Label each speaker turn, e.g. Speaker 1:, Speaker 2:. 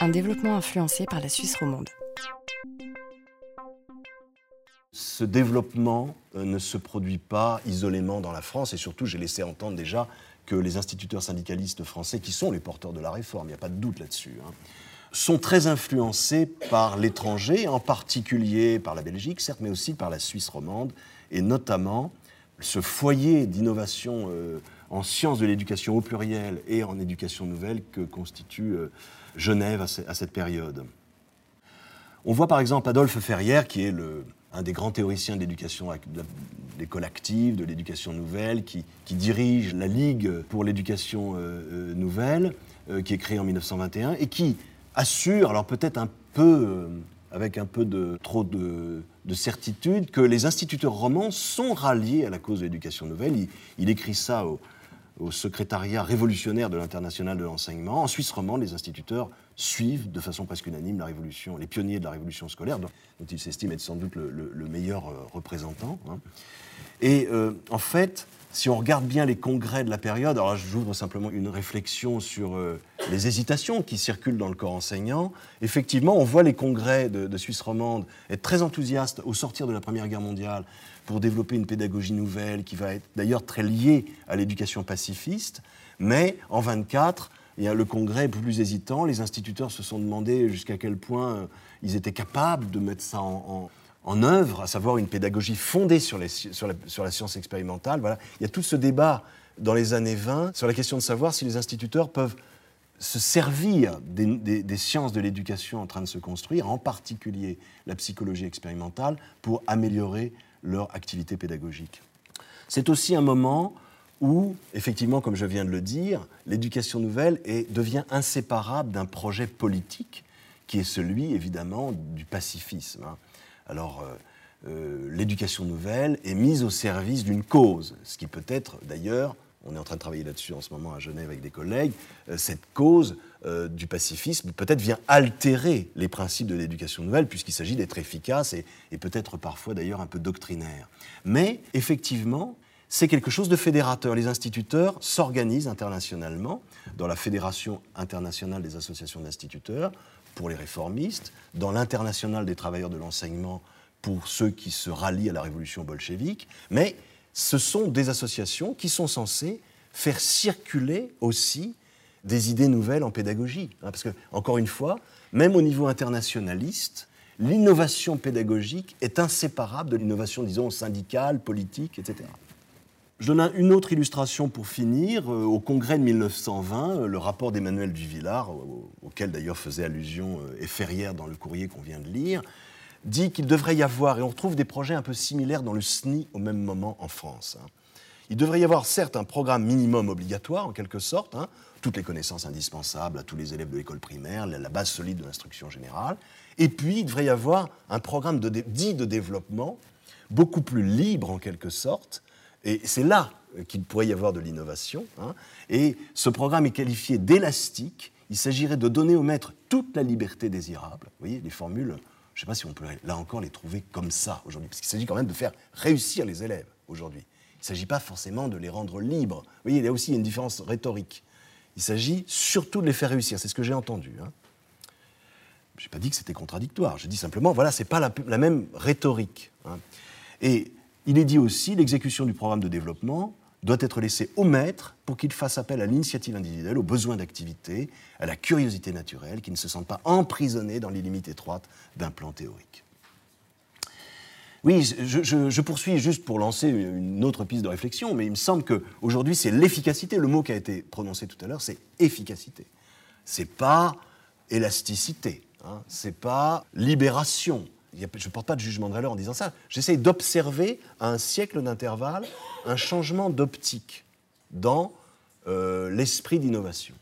Speaker 1: Un développement influencé par la Suisse romande.
Speaker 2: Ce développement euh, ne se produit pas isolément dans la France et surtout, j'ai laissé entendre déjà que les instituteurs syndicalistes français, qui sont les porteurs de la réforme, il n'y a pas de doute là-dessus, hein, sont très influencés par l'étranger, en particulier par la Belgique, certes, mais aussi par la Suisse romande, et notamment ce foyer d'innovation euh, en sciences de l'éducation au pluriel et en éducation nouvelle que constitue euh, Genève à, cette période. On voit par exemple Adolphe Ferrière, qui est un des grands théoriciens de l'éducation, de l'école active, de l'éducation nouvelle, qui, dirige la Ligue pour l'éducation euh, nouvelle, qui est créée en 1921, et qui assure, alors peut-être un peu avec un peu de trop de, certitude, que les instituteurs romans sont ralliés à la cause de l'éducation nouvelle. Il, écrit ça au, secrétariat révolutionnaire de l'international de l'enseignement. En Suisse romande, les instituteurs suivent de façon presque unanime la révolution, les pionniers de la révolution scolaire, dont, il s'estime être sans doute le, meilleur euh, représentant. Hein. Et euh, en fait, si on regarde bien les congrès de la période, alors j'ouvre simplement une réflexion sur euh, les hésitations qui circulent dans le corps enseignant. Effectivement, on voit les congrès de, Suisse romande être très enthousiastes au sortir de la Première Guerre mondiale pour développer une pédagogie nouvelle qui va être d'ailleurs très liée à l'éducation pacifiste. Mais en 24, il y a le congrès est plus hésitant. Les instituteurs se sont demandé jusqu'à quel point euh, ils étaient capables de mettre ça en œuvre, à savoir une pédagogie fondée sur, la, science expérimentale. Voilà. Il y a tout ce débat dans les années 20 sur la question de savoir si les instituteurs peuvent se servir des, sciences de l'éducation en train de se construire, en particulier la psychologie expérimentale, pour améliorer leur activité pédagogique. C'est aussi un moment où, effectivement, comme je viens de le dire, l'éducation nouvelle devient inséparable d'un projet politique qui est celui, évidemment, du pacifisme. Alors, euh, euh, l'éducation nouvelle est mise au service d'une cause, ce qui peut être d'ailleurs, on est en train de travailler là-dessus en ce moment à Genève avec des collègues, euh, cette cause du pacifisme peut-être vient altérer les principes de l'éducation nouvelle, puisqu'il s'agit d'être efficace et peut-être parfois d'ailleurs un peu doctrinaire. Mais effectivement, c'est quelque chose de fédérateur. Les instituteurs s'organisent internationalement dans la Fédération internationale des associations d'instituteurs pour les réformistes, dans l'international des travailleurs de l'enseignement pour ceux qui se rallient à la révolution bolchevique, mais ce sont des associations qui sont censées faire circuler aussi des idées nouvelles en pédagogie. Hein, parce que, encore une fois, même au niveau internationaliste, l'innovation pédagogique est inséparable de l'innovation, disons, syndicale, politique, etc. Je donne une autre illustration pour finir. Euh, au congrès de 1920, euh, le rapport d'Emmanuel Duvillard, auquel d'ailleurs faisait allusion euh, et Ferrière dans le courrier qu'on vient de lire, dit qu'il devrait y avoir, et on retrouve des projets un peu similaires dans le SNI au même moment en France. Hein. Il devrait y avoir certes un programme minimum obligatoire, en quelque sorte, hein, toutes les connaissances indispensables à tous les élèves de l'école primaire, la base solide de l'instruction générale, et puis il devrait y avoir un programme dit de développement beaucoup plus libre en quelque sorte, et c'est là qu'il pourrait y avoir de l'innovation. Hein. Et ce programme est qualifié d'élastique. Il s'agirait de donner au maître toute la liberté désirable. Vous voyez, les formules, je ne sais pas si on peut là encore les trouver comme ça aujourd'hui, parce qu'il s'agit quand même de faire réussir les élèves aujourd'hui. Il ne s'agit pas forcément de les rendre libres. Vous voyez, il y a aussi une différence rhétorique. Il s'agit surtout de les faire réussir. C'est ce que j'ai entendu. Hein. Je n'ai pas dit que c'était contradictoire. Je dis simplement, voilà, ce n'est pas la, même rhétorique. Hein. Et il est dit aussi l'exécution du programme de développement doit être laissée au maître pour qu'il fasse appel à l'initiative individuelle, aux besoins d'activité, à la curiosité naturelle, qu'il ne se sente pas emprisonné dans les limites étroites d'un plan théorique. Oui, je, poursuis juste pour lancer une autre piste de réflexion, mais il me semble qu'aujourd'hui, c'est l'efficacité. Le mot qui a été prononcé tout à l'heure, c'est efficacité. C'est pas élasticité, hein, c'est pas libération, je ne porte pas de jugement de valeur en disant ça. J'essaie d'observer à un siècle d'intervalle un changement d'optique dans euh, l'esprit d'innovation.